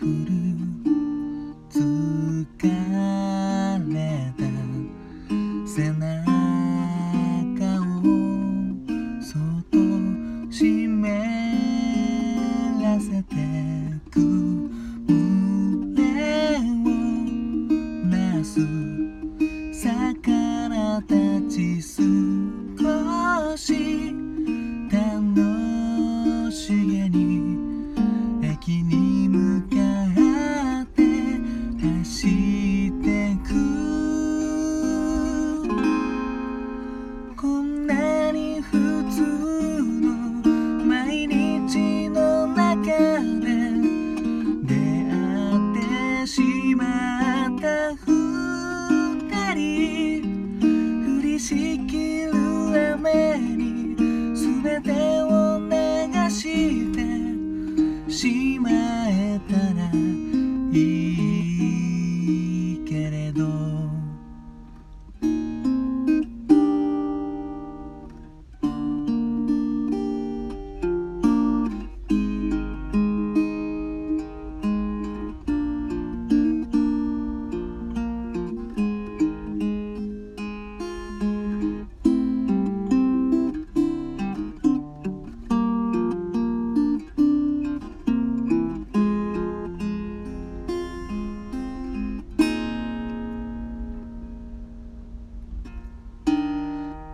降る疲れた背中をそっと湿らせてくをなす魚たち少しこん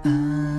あ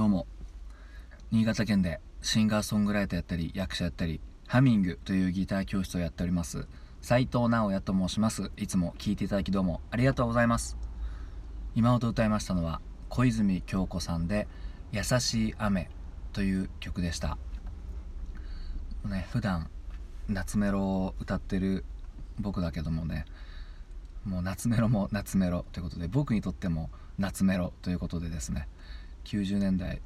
どうも。新潟県でシンガーソングライターやったり役者やったりハミングというギター教室をやっております。斉藤直也と申します。いつも聴いていただきどうもありがとうございます。今ほど歌いましたのは小泉京子さんで「優しい雨」という曲でした。ね普段夏メロを歌ってる僕だけどもねもう夏メロも夏メロということで僕にとっても夏メロということでですね90年代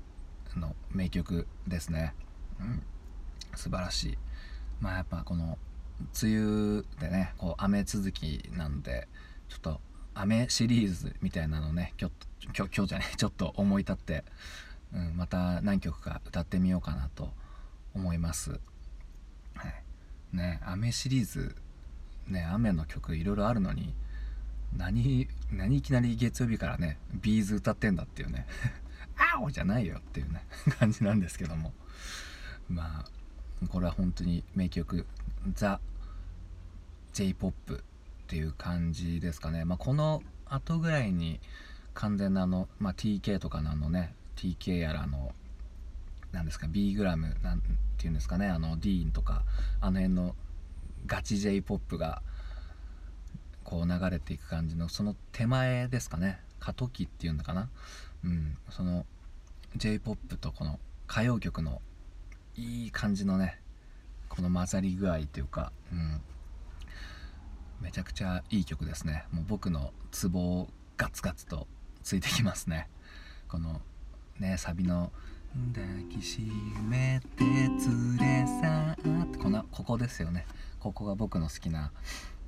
の名曲ですね、うん、素晴らしい。まあやっぱこの梅雨でねこう雨続きなんでちょっと雨シリーズみたいなのね今日今日じゃね ちょっと思い立って、うん、また何曲か歌ってみようかなと思います、はい、ね雨シリーズね雨の曲いろいろあるのに何何いきなり月曜日からねビーズ歌ってんだっていうね。あおじゃないよっていうね 感じなんですけども。まあこれは本当に名曲ザ・ J−POP っていう感じですかね、まあ、この後ぐらいに完全なあの、まあ、TK とかのあのね TK やらのなんですか B グラムなんていうんですかねあのディーンとかあの辺のガチ J−POP がこう流れていく感じのその手前ですかね。過渡期っていうのかな？うん。その j p o p とこの歌謡曲のいい感じのねこの混ざり具合というか、うん、めちゃくちゃいい曲ですね。もう僕のツボをガツガツとついてきますね。このねサビの「抱きしめて連れ去ってこのここですよね。ここが僕の好きな、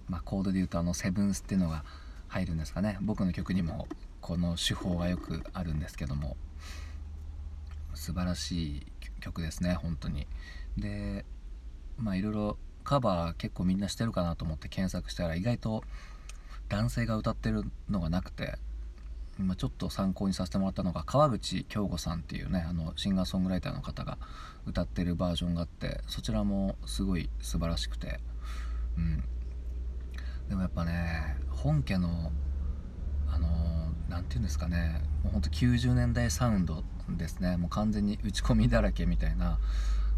まあ、コードで言うとあのセブンスっていうのが入るんですかね。僕の曲にもこの手法がよくあるんですけども。素晴らしい曲ですね本当に。でまあいろいろカバー結構みんなしてるかなと思って検索したら意外と男性が歌ってるのがなくて、まあ、ちょっと参考にさせてもらったのが川口京吾さんっていうねあのシンガーソングライターの方が歌ってるバージョンがあってそちらもすごい素晴らしくてうん。でもやっぱね本家のあの何て言うんですかねもうほんと90年代サウンドですね。もう完全に打ち込みだらけみたいな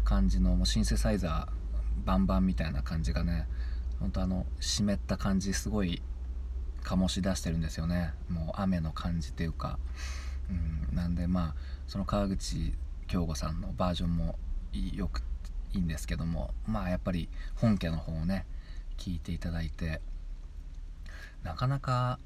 感じのもうシンセサイザーバンバンみたいな感じがねほんとあの湿った感じすごい醸し出してるんですよね。もう雨の感じっていうか、うん、なんでまあその川口京吾さんのバージョンもよくいいんですけども。まあやっぱり本家の方をね聞いていただいてなかなか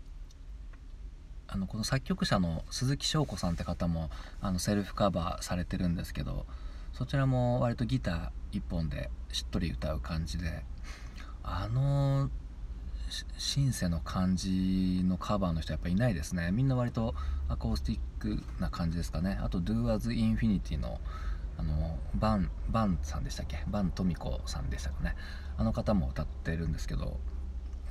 あのこの作曲者の鈴木翔子さんって方もあのセルフカバーされてるんですけどそちらも割とギター1本でしっとり歌う感じであのシンセの感じのカバーの人やっぱいないですね。みんな割とアコースティックな感じですかね。あと Do As Infinity のあのバンバンさんでしたっけ？バントミコさんでしたかね。あの方も歌ってるんですけど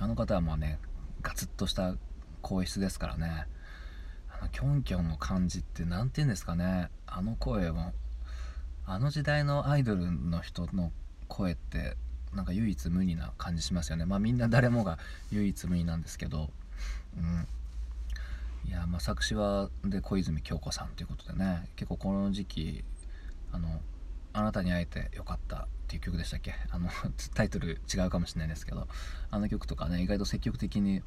あの方はまあねガツッとした声質ですからね。あのキョンキョンの感じって何て言うんですかね。あの声もあの時代のアイドルの人の声ってなんか唯一無二な感じしますよね。まあみんな誰もが唯一無二なんですけど、うん、いやまあ作詞はで小泉京子さんということでね。結構この時期あの「あなたに会えてよかった」っていう曲でしたっけ？あの タイトル違うかもしれないですけど。あの曲とかね意外と積極的に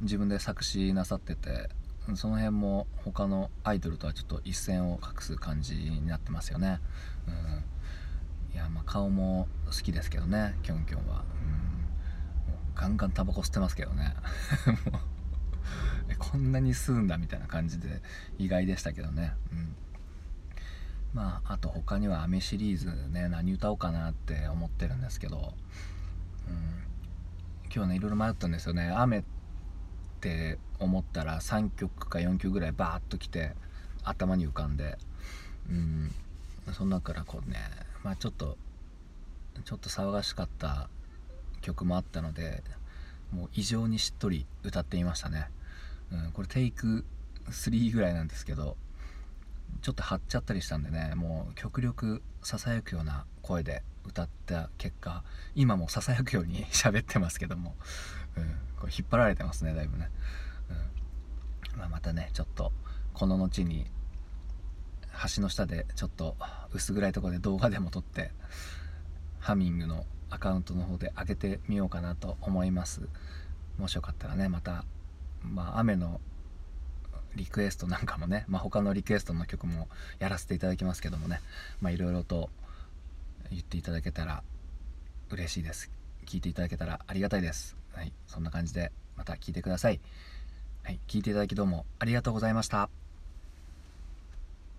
自分で作詞なさっててその辺も他のアイドルとはちょっと一線を画す感じになってますよね、うん、いやまあ顔も好きですけどねキョンキョンは、うん、ガンガンタバコ吸ってますけどね。もう。こんなに吸うんだみたいな感じで意外でしたけどね、うん、まああと他には「雨」シリーズね何歌おうかなって思ってるんですけど、うん、今日ねいろいろ迷ったんですよね。雨って思ったら3曲か4曲ぐらいバーッときて頭に浮かんで。うん。その中からこうねまあちょっとちょっと騒がしかった曲もあったのでもう異常にしっとり歌ってみましたね、うん、これテイク3ぐらいなんですけどちょっと張っちゃったりしたんでねもう極力ささやくような声で歌った結果今もささやくように 喋ってますけども、うん、これ引っ張られてますねだいぶね、うん。まあ、またねちょっとこの後に橋の下でちょっと薄暗いとこで動画でも撮ってハミングのアカウントの方で上げてみようかなと思います。もしよかったらねまた、まあ、雨のリクエストなんかもね、まあ、他のリクエストの曲もやらせていただきますけどもねいろいろと言っていただけたら嬉しいです。聞いていただけたらありがたいです。はいそんな感じでまた聞いてください。はい聞いていただきどうもありがとうございました。